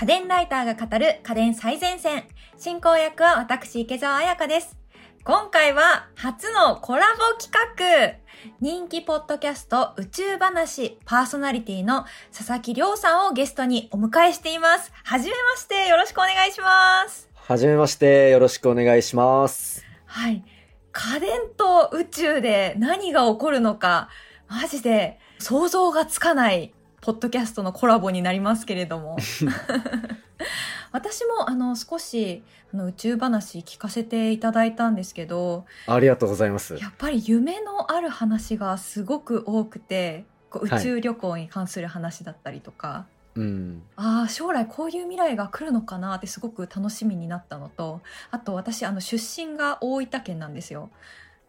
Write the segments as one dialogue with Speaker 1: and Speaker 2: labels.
Speaker 1: 家電ライターが語る家電最前線。進行役は私、池澤彩香です。今回は初のコラボ企画人気ポッドキャスト宇宙話パーソナリティの佐々木亮さんをゲストにお迎えしています。はじめましてよろしくお願いします。
Speaker 2: はじめまして、よろしくお願いします。
Speaker 1: はい。家電と宇宙で何が起こるのか、マジで想像がつかないポッドキャストのコラボになりますけれども。私もあの少しあの宇宙話聞かせていただいたんですけど、
Speaker 2: ありがとうございます。
Speaker 1: やっぱり夢のある話がすごく多くて、こう宇宙旅行に関する話だったりとか、
Speaker 2: うん。
Speaker 1: ああ将来こういう未来が来るのかなってすごく楽しみになったのとあと私あの出身が大分県なんですよ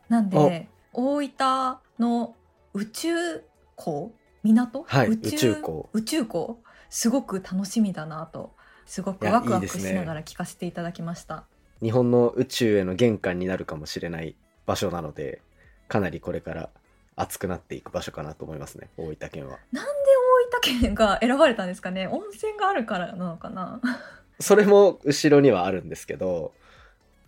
Speaker 1: なんで大分の宇宙港港、
Speaker 2: はい
Speaker 1: 宇
Speaker 2: 宇宙港。
Speaker 1: 宇宙港？すごく楽しみだなとすごくワクワクしながら聞かせていただきました。
Speaker 2: 日本の宇宙への玄関になるかもしれない場所なので、かなりこれから熱くなっていく場所かなと思いますね、大分県は。
Speaker 1: なんで大分県が選ばれたんですかね？温泉があるからなのかな？
Speaker 2: それも後ろにはあるんですけど、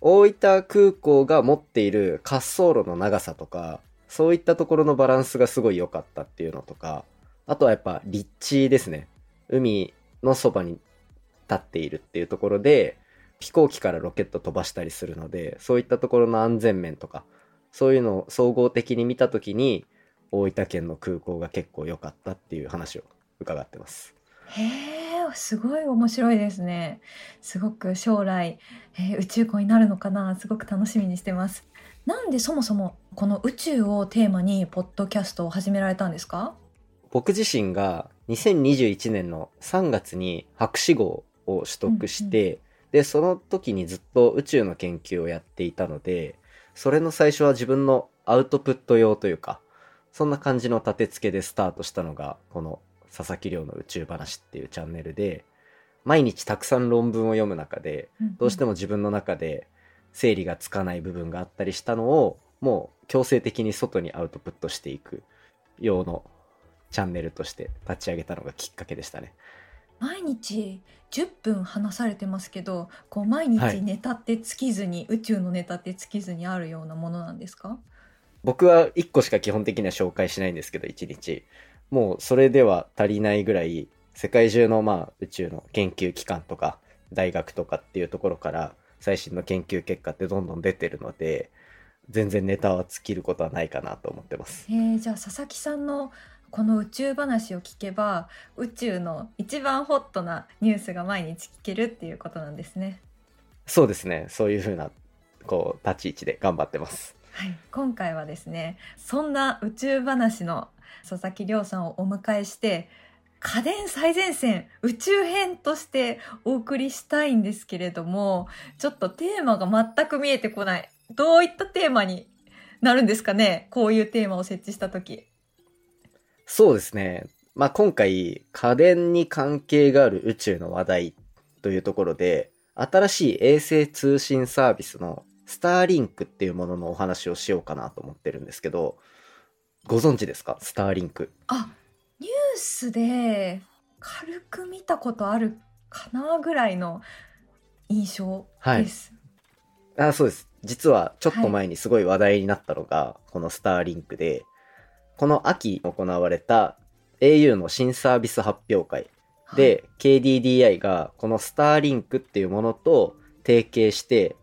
Speaker 2: 大分空港が持っている滑走路の長さとか、そういったところのバランスがすごい良かったっていうのとか、あとはやっぱ立地ですね。海のそばに立っているっていうところで、飛行機からロケット飛ばしたりするので、そういったところの安全面とか、そういうのを総合的に見たときに、大分県の空港が結構良かったっていう話を伺ってます。
Speaker 1: へえ、すごい面白いですね。すごく将来、えー宇宙港になるのかな、すごく楽しみにしてます。なんでそもそもこの宇宙をテーマにポッドキャストを始められたんですか？
Speaker 2: 僕自身が2021年の3月に博士号を取得して、で、その時にずっと宇宙の研究をやっていたので、それの最初は自分のアウトプット用というか、そんな感じの立て付けでスタートしたのが、この佐々木亮の宇宙話っていうチャンネルで、毎日たくさん論文を読む中で、どうして
Speaker 1: も。
Speaker 2: も自分の中で整理がつかない部分があったりしたのをもう強制的に外にアウトプットしていく用のチャンネルとして立ち上げたのがきっかけでしたね。
Speaker 1: 毎日10分話されてますけど、こう毎
Speaker 2: はい。
Speaker 1: 日ネタって尽きずに、宇宙のネタって尽きずにあるようなものなんですか？
Speaker 2: 僕は1個しか基本的には紹介しないんですけど1日。もうそれでは足りないぐらい世界中のまあ宇宙の研究機関とか大学とかっていうところから最新の研究結果ってどんどん出てるので全然ネタは尽きることはないかなと思ってます。
Speaker 1: えー、じゃあ佐々木さんのこの宇宙話を聞けば宇宙の一番ホットなニュースが毎日聞けるっていうことなんですね。
Speaker 2: そうですね。そういう風な、こう、立ち位置で頑張ってます。
Speaker 1: はい、今回はですねそんな宇宙話の佐々木亮さんをお迎えして家電最前線宇宙編としてお送りしたいんですけれどもちょっとテーマが全く見えてこないどういったテーマになるんですかね？こういうテーマを設置した時
Speaker 2: そうですね。まあ、今回、家電に関係がある宇宙の話題というところで、新しい衛星通信サービスのスターリンクっていうもののお話をしようかなと思ってるんですけど、ご存知ですか？スターリンク。
Speaker 1: あニュースで軽く見たことあるかなぐらいの印象です。
Speaker 2: あ、そうです。実はちょっと前にすごい話題になったのが、このスターリンクで、この秋行われた au の新サービス発表会で、KDDI がこのスターリンクっていうものと提携して、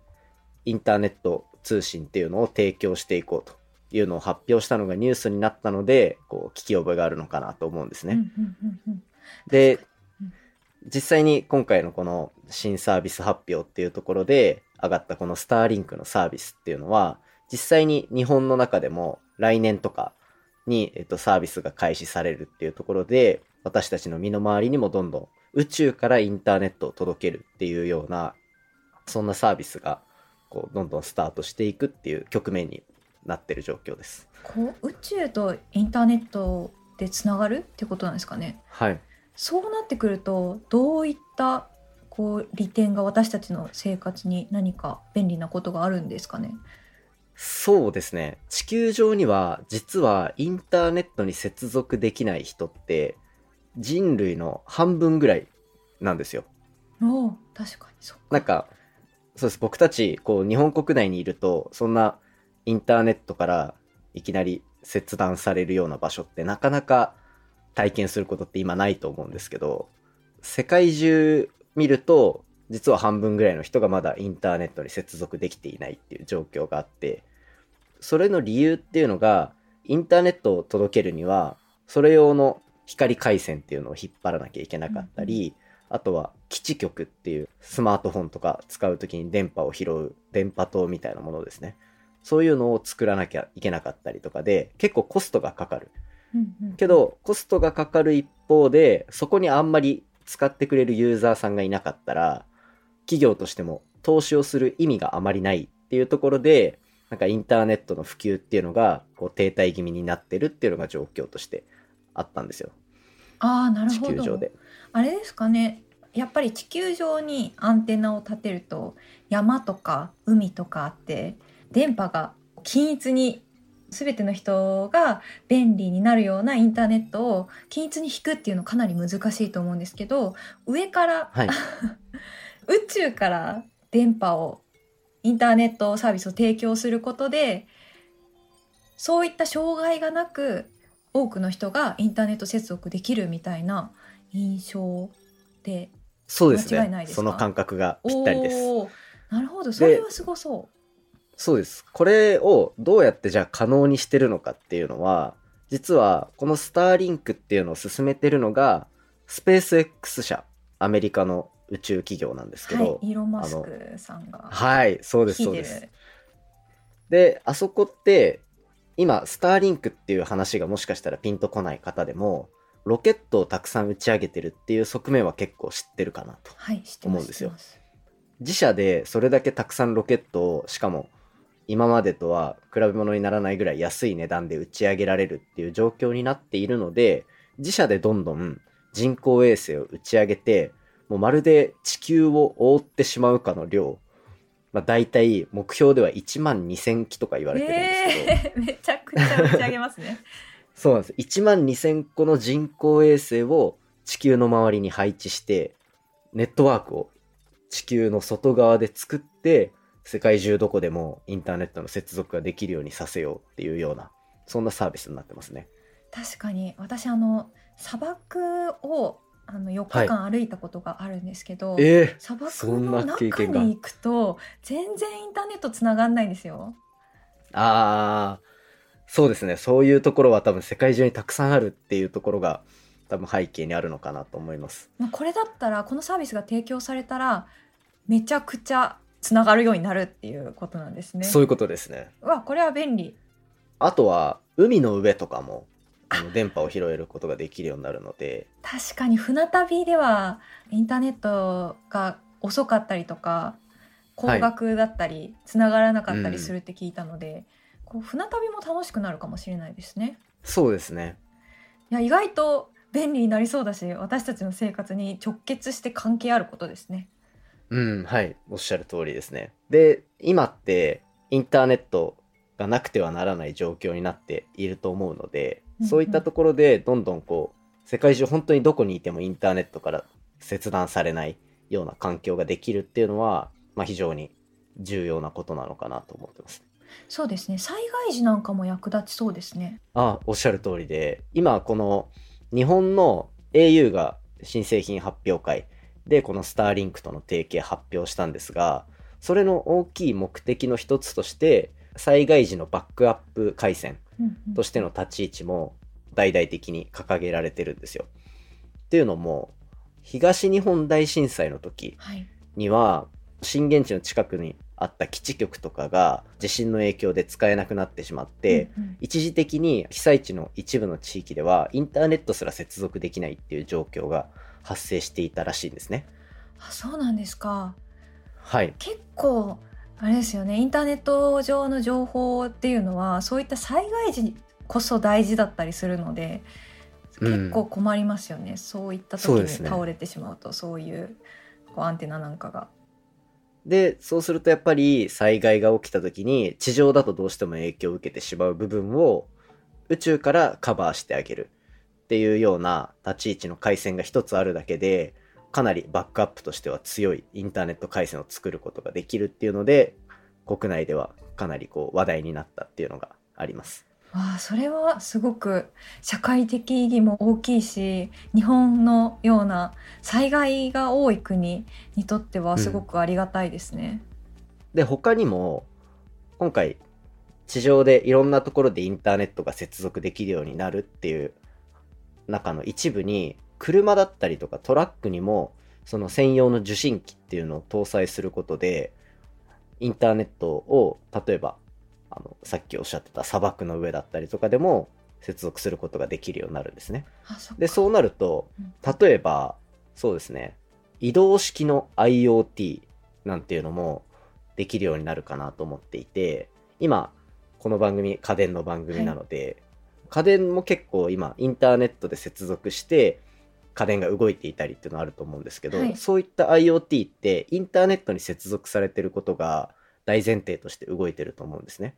Speaker 2: インターネット通信っていうのを提供していこうというのを発表したのがニュースになったので、こう、聞き覚えがあるのかなと思うんですね。で実際に今回のこの新サービス発表っていうところで上がったこのスターリンクのサービスっていうのは、実際に日本の中でも来年とかに、えっと、サービスが開始されるっていうところで、私たちの身の回りにもどんどん宇宙からインターネットを届けるっていうような、そんなサービスが、こう、どんどんスタートしていくっていう局面になってる状況です。
Speaker 1: こう宇宙とインターネットでつながるってことなんですかね
Speaker 2: はい。
Speaker 1: そうなってくるとどういったこう利点が私たちの生活に何か便利なことがあるんですかね
Speaker 2: そうですね。地球上には実はインターネットに接続できない人って人類の半分ぐらいなんですよ。
Speaker 1: おお確かにそう
Speaker 2: なんか、そうです。僕たち、こう、日本国内にいると、そんなインターネットからいきなり切断されるような場所ってなかなか体験することって今ないと思うんですけど、世界中見ると、実は半分ぐらいの人がまだインターネットに接続できていないっていう状況があって、それの理由っていうのが、インターネットを届けるには、それ用の光回線っていうのを引っ張らなきゃいけなかったり、あとは基地局っていうスマートフォンとか使うときに電波を拾う電波塔みたいなものですね。そういうのを作らなきゃいけなかったりとかで、結構コストがかかる。けど、コストがかかる一方で、そこにあんまり使ってくれるユーザーさんがいなかったら、企業としても投資をする意味があまりないっていうところで、なんかインターネットの普及っていうのが、こう停滞気味になってるっていうのが状況としてあったんですよ。
Speaker 1: ああなる
Speaker 2: 地
Speaker 1: ほど
Speaker 2: 球上で。
Speaker 1: あれですかねやっぱり地球上にアンテナを立てると山とか海とかあって電波が均一に全ての人が便利になるようなインターネットを均一に引くっていうのかなり難しいと思うんですけど上から
Speaker 2: はい。
Speaker 1: 宇宙から電波をインターネットサービスを提供することでそういった障害がなく多くの人がインターネット接続できるみたいな印象で
Speaker 2: そうですね
Speaker 1: 間違いないで。すか？
Speaker 2: その感覚がぴったりです。
Speaker 1: なるほどそれはすごそ
Speaker 2: そうです。これをどうやってじゃあ可能にしてるのかっていうのは、実はこのスターリンクっていうのを進めてるのが、スペース X 社、アメリカの宇宙企業なんです
Speaker 1: うはい
Speaker 2: けど、
Speaker 1: イーロン・マスクさんが
Speaker 2: はい、そうです、
Speaker 1: 率いう
Speaker 2: です。で、あそこって、今、スターリンクっていう話がもしかしたらピンとこない方でも、ロケットをたくさん打ち上げてるっていう側面は結構知ってるかなと。
Speaker 1: はい知ってます
Speaker 2: 思うんですよ
Speaker 1: 知ってます
Speaker 2: 自社でそれだけたくさんロケットを、しかも今までとは比べ物にならないぐらい安い値段で打ち上げられるっていう状況になっているので、自社でどんどん人工衛星を打ち上げて、もうまるで地球を覆ってしまうかの量。まあ大体目標では1万2000機とか言われてるんですけど、
Speaker 1: えー、めちゃくちゃ打ち上げますね
Speaker 2: そうなんです。1万2000個の人工衛星を地球の周りに配置して、ネットワークを地球の外側で作って、世界中どこでもインターネットの接続ができるようにさせようっていうような、そんなサービスになってますね。
Speaker 1: 確かに私あの砂漠をあの4日間歩いたことがあるんですけど、
Speaker 2: え
Speaker 1: 砂漠
Speaker 2: そんな
Speaker 1: の中に行くと全然インターネットつながんないんですよ。
Speaker 2: ああ、そうですね。そういうところは多分世界中にたくさんあるっていうところが多分背景にあるのかなと思います。
Speaker 1: まあ、これだったらこのサービスが提供されたらめちゃくちゃつながるようになるっていうことなんですね。
Speaker 2: そういうことですね。
Speaker 1: うわこれは便利。
Speaker 2: あとは、海の上とかも、あの電波を拾えることができるようになるので、
Speaker 1: 確かに船旅ではインターネットが遅かったりとか高額だったりつながらなかったりするって聞いたので、こう船旅も楽しくなるかもしれないですね。
Speaker 2: そうですね。
Speaker 1: いや意外と便利になりそうだし私たちの生活に直結して関係あることですね。
Speaker 2: うん、はい。おっしゃる通りですね。で、今ってインターネットがなくてはならない状況になっていると思うので、
Speaker 1: うんうん
Speaker 2: そういったところでどんどんこう、世界中本当にどこにいてもインターネットから切断されないような環境ができるっていうのは、まあ非常に重要なことなのかなと思ってます。
Speaker 1: そうですね災害時なんかも役立ちそうですね。
Speaker 2: あ、おっしゃる通りで、今この日本の au が新製品発表会でこのスターリンクとの提携発表したんですが、それの大きい目的の一つとして、災害時のバックアップ回線としての立ち位置も大々的に掲げられてるんですよ。っていうのも、東日本大震災の時
Speaker 1: はい、
Speaker 2: には震源地の近くにあった基地局とかが地震の影響で使えなくなってしまって、
Speaker 1: うんうん。
Speaker 2: 一時的に被災地の一部の地域ではインターネットすら接続できないっていう状況が発生していたらしいんですね。
Speaker 1: あそうなんですか。
Speaker 2: はい。
Speaker 1: 結構あれですよねインターネット上の情報っていうのはそういった災害時こそ大事だったりするので
Speaker 2: うん
Speaker 1: 結構困りますよね、そういった時に倒れてしまうとそういうこうアンテナなんかが。
Speaker 2: で、そうするとやっぱり災害が起きた時に地上だとどうしても影響を受けてしまう部分を宇宙からカバーしてあげるっていうような立ち位置の回線が一つあるだけでかなりバックアップとしては強いインターネット回線を作ることができるっていうので国内ではかなりこう話題になったっていうのがあります。
Speaker 1: わあそれはすごく社会的意義も大きいし日本のような災害が多い国にとってはすごくありがたいですね。
Speaker 2: で他にも今回地上でいろんなところでインターネットが接続できるようになるっていう中の一部に車だったりとかトラックにもその専用の受信機っていうのを搭載することでインターネットを例えばあのさっきおっしゃってた砂漠の上だったりとかでも接続することができるようになるんですね。
Speaker 1: あそ
Speaker 2: でそうなると
Speaker 1: うん
Speaker 2: 例えばそうですね移動式の IoT なんていうのもできるようになるかなと思っていて今この番組家電の番組なので、家電も結構今インターネットで接続して家電が動いていたりっていうのあると思うんですけど、
Speaker 1: はい
Speaker 2: そういった IoT ってインターネットに接続されてることが大前提として動いてると思うんですね。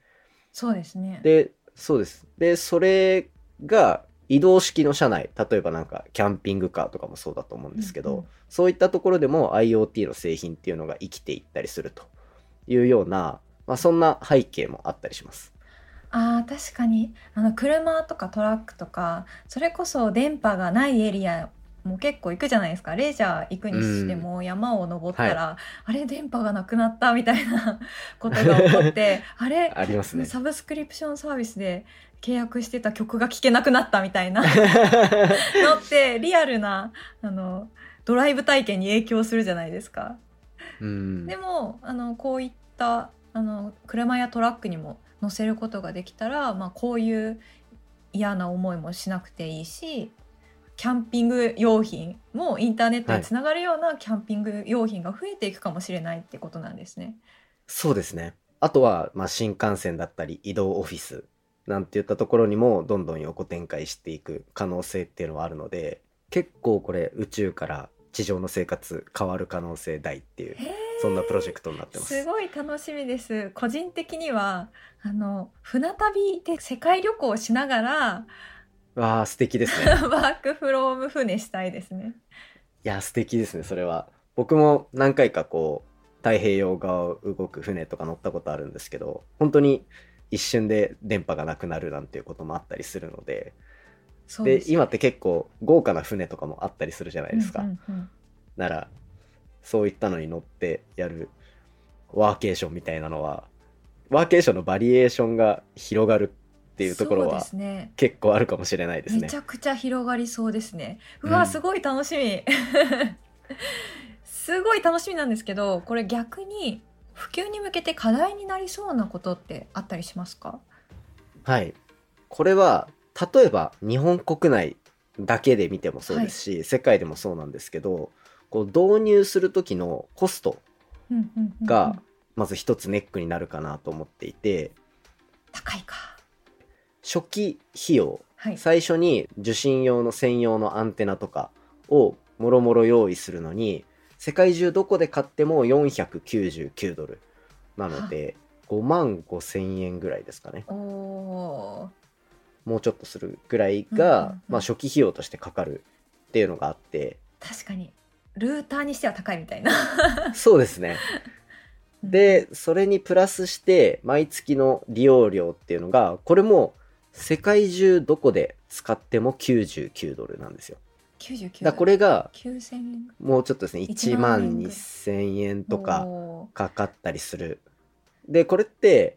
Speaker 1: そうですね。
Speaker 2: で、そうです。で、それが移動式の車内、例えばなんかキャンピングカーとかもそうだと思うんですけど、
Speaker 1: うんうん
Speaker 2: そういったところでも IoT の製品っていうのが生きていったりするというような、まあ、そんな背景もあったりします。
Speaker 1: あー確かに。あの車とかトラックとかそれこそ電波がないエリアも結構行くじゃないですか。レジャー行くにしても山を登ったら、あれ電波がなくなったみたいな ことが起こってあれ
Speaker 2: ありますね。
Speaker 1: サブスクリプションサービスで契約してた曲が聴けなくなったみたいな のってリアルなあのドライブ体験に影響するじゃないですか。
Speaker 2: うん。
Speaker 1: でもあのこういったあの車やトラックにも乗せることができたら、まあ、こういう嫌な思いもしなくていいしキャンピング用品もインターネットにつながるようなキャンピング用品が増えていくかもしれないってことなんですね。
Speaker 2: そうですね。あとは、まあ、新幹線だったり移動オフィスなんていったところにもどんどん横展開していく可能性っていうのはあるので結構これ宇宙から地上の生活変わる可能性大っていうそんなプロジェクトになってます。
Speaker 1: すごい楽しみです。個人的にはあの船旅で世界旅行しながら
Speaker 2: わあ素敵ですね。
Speaker 1: ワークフローム船したいですね。
Speaker 2: いや素敵ですねそれは。僕も何回かこう太平洋側を動く船とか乗ったことあるんですけど本当に一瞬で電波がなくなるなんていうこともあったりするのでで
Speaker 1: そうです
Speaker 2: 今って結構豪華な船とかもあったりするじゃないですか。
Speaker 1: うんうんうん
Speaker 2: ならそういったのに乗ってやるワーケーションみたいなのはワーケーションのバリエーションが広がるっていうところは。結構あるかもしれないですね
Speaker 1: めち。ゃくちゃ広がりそうですね。うわ、
Speaker 2: うん
Speaker 1: すごい楽しみ。すごい楽しみなんですけど、これ逆に普及に向けて課題になりそうなことってあったりしますか？
Speaker 2: はい。これは例えば日本国内だけで見てもそうですし、世界でもそうなんですけどこう導入する時のコストがまず一つネックになるかなと思っていて。
Speaker 1: 高いか。
Speaker 2: 初期費用
Speaker 1: はい。
Speaker 2: 最初に受信用の専用のアンテナとかをもろもろ用意するのに世界中どこで買っても499ドルなので5万5千円ぐらいですかね。もうちょっとするぐらいが、
Speaker 1: うん
Speaker 2: まあ、初期費用としてかかるっていうのがあって。
Speaker 1: ー、確かにルーターにしては高いみたいな。
Speaker 2: そうですね。でそれにプラスして毎月の利用料っていうのがこれも世界中どこで使っても99ドルなんですよ。
Speaker 1: 99
Speaker 2: だこれが
Speaker 1: 9000円
Speaker 2: もうちょっとですね、
Speaker 1: 1
Speaker 2: 1
Speaker 1: 万
Speaker 2: 万
Speaker 1: 円ぐらい
Speaker 2: 2000円とかかかったりする。で、これって、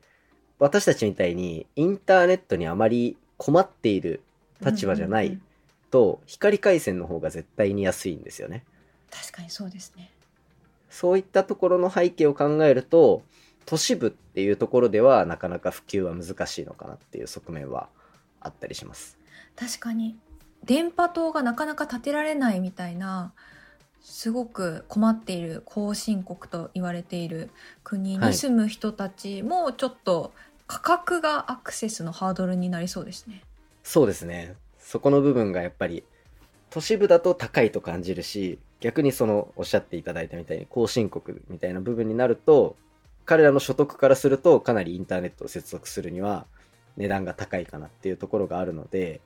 Speaker 2: 私たちみたいにインターネットにあまり困っている立場じゃないと、光回線の方が絶対に安いんですよね。
Speaker 1: 確かにそうですね。
Speaker 2: そういったところの背景を考えると、都市部っていうところではなかなか普及は難しいのかなっていう側面はあったりします。
Speaker 1: 確かに電波塔がなかなか建てられないみたいなすごく困っている後進国と言われている国
Speaker 2: はい
Speaker 1: に住む人たちもちょっと価格がアクセスのハードルになりそうですね。
Speaker 2: そうですね。そこの部分がやっぱり都市部だと高いと感じるし、逆にそのおっしゃっていただいたみたいに後進国みたいな部分になると、彼らの所得からするとかなりインターネットを接続するには値段が高いかなっていうところがあるので、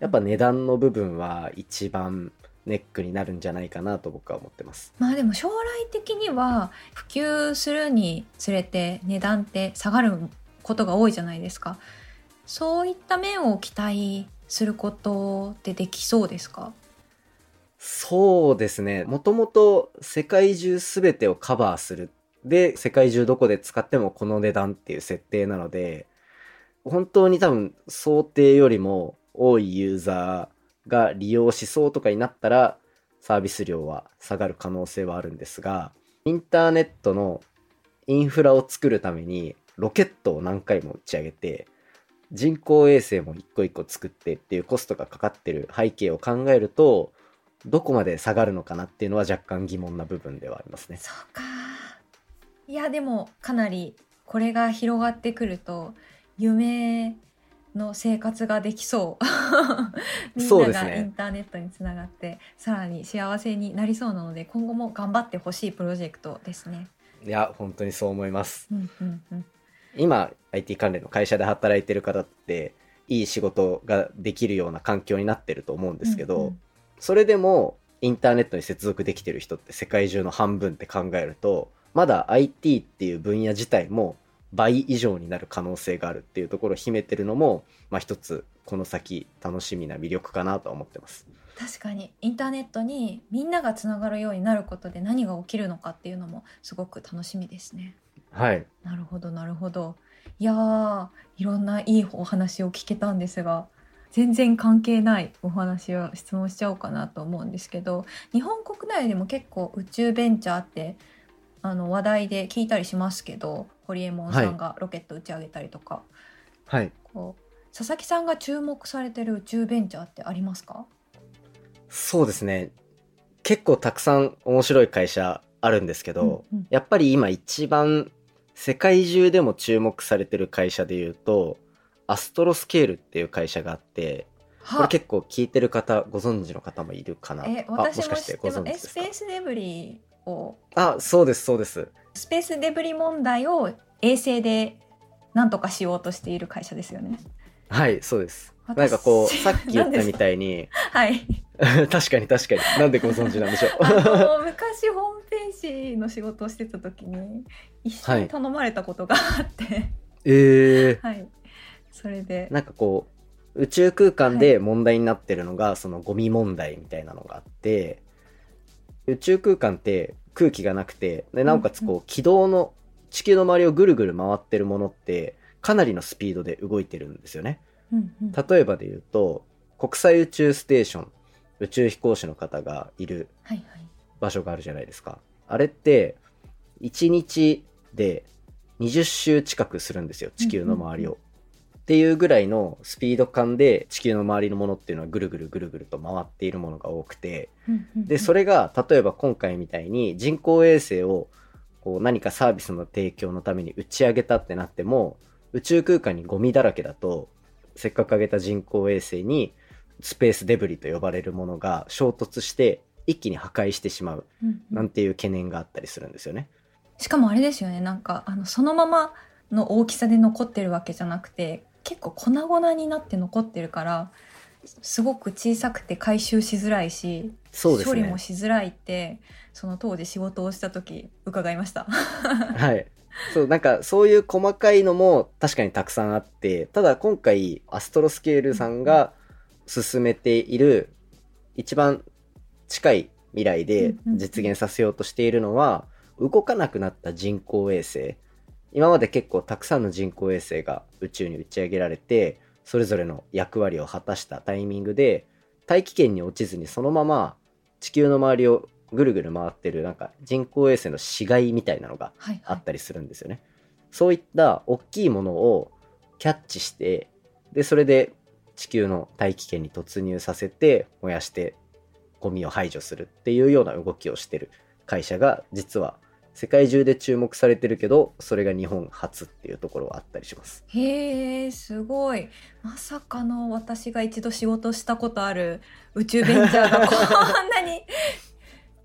Speaker 2: やっぱ値段の部分は一番ネックになるんじゃないかなと僕は思ってます。
Speaker 1: まあでも将来的には普及するにつれて値段って下がることが多いじゃないですか。そういった面を期待することってできそうですか？
Speaker 2: そうですね。もともと世界中すべてをカバーする。で、世界中どこで使ってもこの値段っていう設定なので、本当に多分想定よりも多いユーザーが利用しそうとかになったら、サービス量は下がる可能性はあるんですが、インターネットのインフラを作るためにロケットを何回も打ち上げて、人工衛星も一個一個作ってっていうコストがかかってる背景を考えると、どこまで下がるのかなっていうのは若干疑問な部分ではありますね。
Speaker 1: そうか。いやでもかなりこれが広がってくると夢の生活ができそう。みんながインターネットにつながってさらに幸せになりそうなので今後も頑張ってほしいプロジェクトですね。
Speaker 2: いや、本当にそう思います。
Speaker 1: うんうんうん。
Speaker 2: 今、IT 関連の会社で働いてる方って、いい仕事ができるような環境になってると思うんですけど、
Speaker 1: うんうん
Speaker 2: それでもインターネットに接続できてる人って世界中の半分って考えると、まだ IT っていう分野自体も倍以上になる可能性があるっていうところを秘めてるのも、まあ一つこの先楽しみな魅力かなとは思ってます。
Speaker 1: 確かにインターネットにみんながつながるようになることで何が起きるのかっていうのもすごく楽しみですね。
Speaker 2: はい。
Speaker 1: なるほどなるほど。いやーいろんないいお話を聞けたんですが全然関係ないお話を質問しちゃおうかなと思うんですけど日本国内でも結構宇宙ベンチャーってあの話題で聞いたりしますけどホリエモンさんがロケット打ち上げたりとか、
Speaker 2: はい。
Speaker 1: こう佐々木さんが注目されてる宇宙ベンチャーってありますか？
Speaker 2: そうですね。結構たくさん面白い会社あるんですけど、
Speaker 1: うんうん
Speaker 2: やっぱり今一番世界中でも注目されてる会社で言うと、アストロスケールっていう会社があって、これ結構聞いてる方、ご存知の方もいるかな
Speaker 1: え
Speaker 2: あ
Speaker 1: 私も
Speaker 2: もしかして
Speaker 1: 知ってますえ
Speaker 2: ご存知ですか？
Speaker 1: スペースデブリを
Speaker 2: あ、そうです、そうです。
Speaker 1: スペースデブリ問題を衛星で何とかしようとしている会社ですよね。
Speaker 2: はい、そうです。
Speaker 1: 私
Speaker 2: なんかこう、さっき言ったみたいに、
Speaker 1: はい。
Speaker 2: 確かに確かに。なんでご存知なんでしょう？
Speaker 1: 昔ホームページの仕事をしてた時に一緒に頼まれたことがあって、
Speaker 2: えー。
Speaker 1: はい、それで
Speaker 2: なんかこう、宇宙空間で問題になってるのが、そのゴミ問題みたいなのがあって、宇宙空間って空気がなくて、でなおかつ
Speaker 1: うん
Speaker 2: こう、軌道の、地球の周りをぐるぐる回ってるものって、かなりのスピードで動いてるんですよね。例えばで言うと、国際宇宙ステーション、宇宙飛行士の方がいる
Speaker 1: はいはい
Speaker 2: 場所があるじゃないですか。あれって、1日で20周近くするんですよ、地球の周りを。
Speaker 1: うん
Speaker 2: っていうぐらいのスピード感で地球の周りのものっていうのはぐるぐるぐるぐると回っているものが多くて、で、それが例えば今回みたいに人工衛星をこう何かサービスの提供のために打ち上げたってなっても、宇宙空間にゴミだらけだと、せっかく上げた人工衛星にスペースデブリと呼ばれるものが衝突して一気に破壊してしまうなんていう懸念があったりするんですよね。
Speaker 1: しかもあれですよね。なんかあのそのままの大きさで残ってるわけじゃなくて結構粉々になって残ってるからすごく小さくて回収しづらいし、
Speaker 2: ね
Speaker 1: 処理も。しづらいってその当時仕事をした時伺いました。
Speaker 2: はい。そう、なんかそういう細かいのも確かにたくさんあって、ただ今回アストロスケールさんが進めている一番近い未来で実現させようとしているのは、動かなくなった人工衛星。今まで結構たくさんの人工衛星が宇宙に打ち上げられて、それぞれの役割を果たしたタイミングで、大気圏に落ちずにそのまま地球の周りをぐるぐる回ってるなんか人工衛星の死骸みたいなのが
Speaker 1: はいはい
Speaker 2: あったりするんですよね。そういった大きいものをキャッチして、で、それで地球の大気圏に突入させて、燃やしてゴミを排除するっていうような動きをしてる会社が、実は世界中で注目されてるけど、それが日本初っていうところはあったりします。
Speaker 1: へえすごい。まさかの私が一度仕事したことある宇宙ベンチャーがこ んなに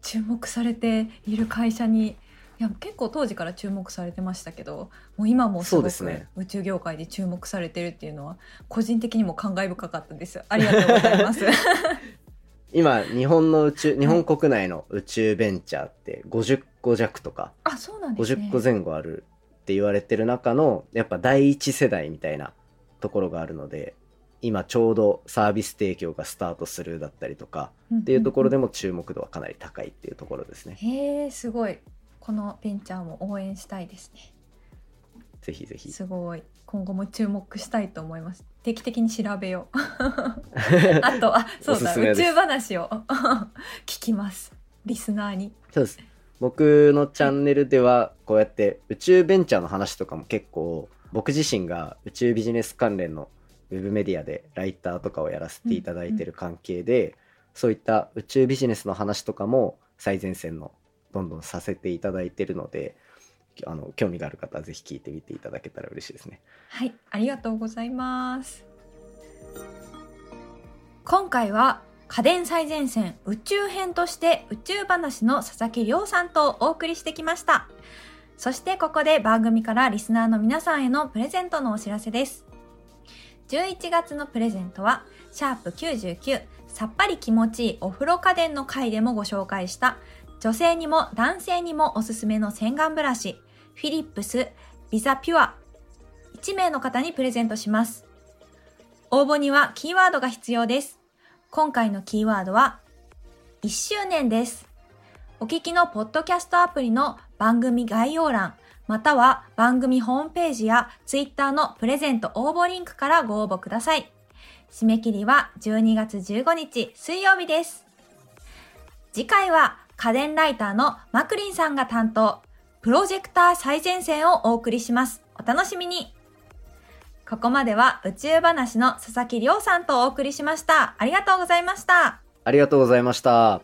Speaker 1: 注目されている会社に。いや結構当時から注目されてましたけどもう今もす
Speaker 2: そう
Speaker 1: ごく
Speaker 2: ですね。
Speaker 1: 宇宙業界で注目されてるっていうのは個人的にも感慨深かったです。ありがとうございます。
Speaker 2: 今、日本の宇宙、日本国内の宇宙ベンチャーって50個弱とか、
Speaker 1: あ、そうなんですね。
Speaker 2: 50個前後あるって言われてる中の、やっぱ第一世代みたいなところがあるので、今ちょうどサービス提供がスタートするだったりとか、っていうところで
Speaker 1: も。
Speaker 2: も注目度はかなり高いっていうところですね。
Speaker 1: へえ、すごい。このベンチャーも応援したいですね。
Speaker 2: ぜひぜひ。
Speaker 1: すごい。今後も注目したいと思います。定期的に調べよう。あと、あ、そうだ、
Speaker 2: おすす
Speaker 1: 宇宙話を 聞きます。リスナーに。
Speaker 2: そうです。僕のチャンネルでは、こうやって宇宙ベンチャーの話とかも結構、僕自身が宇宙ビジネス関連のウェブメディアでライターとかをやらせていただいてる関係で、そういった宇宙ビジネスの話とかも最前線のどんどんさせていただいてるので、あの、興味がある方はぜひ聞いてみていただけたら嬉しいですね。
Speaker 1: はい、ありがとうございます。今回は家電最前線宇宙編として宇宙話の佐々木亮さんとお送りしてきました。そしてここで番組からリスナーの皆さんへのプレゼントのお知らせです。11月のプレゼントは、シャープ99さっぱり気持ちいいお風呂家電の回でもご紹介した女性にも男性にもおすすめの洗顔ブラシ、フィリップスビザピュア1名の方にプレゼントします。応募にはキーワードが必要です。今回のキーワードは、1周年です。お聞きのポッドキャストアプリの番組概要欄、または番組ホームページやツイッターのプレゼント応募リンクからご応募ください。締め切りは12月15日水曜日です。次回は家電ライターのマクリンさんが担当、プロジェクター最前線をお送りします。お楽しみにここまでは宇宙話の佐々木亮さんとお送りしました。ありがとうございました。
Speaker 2: ありがとうございました。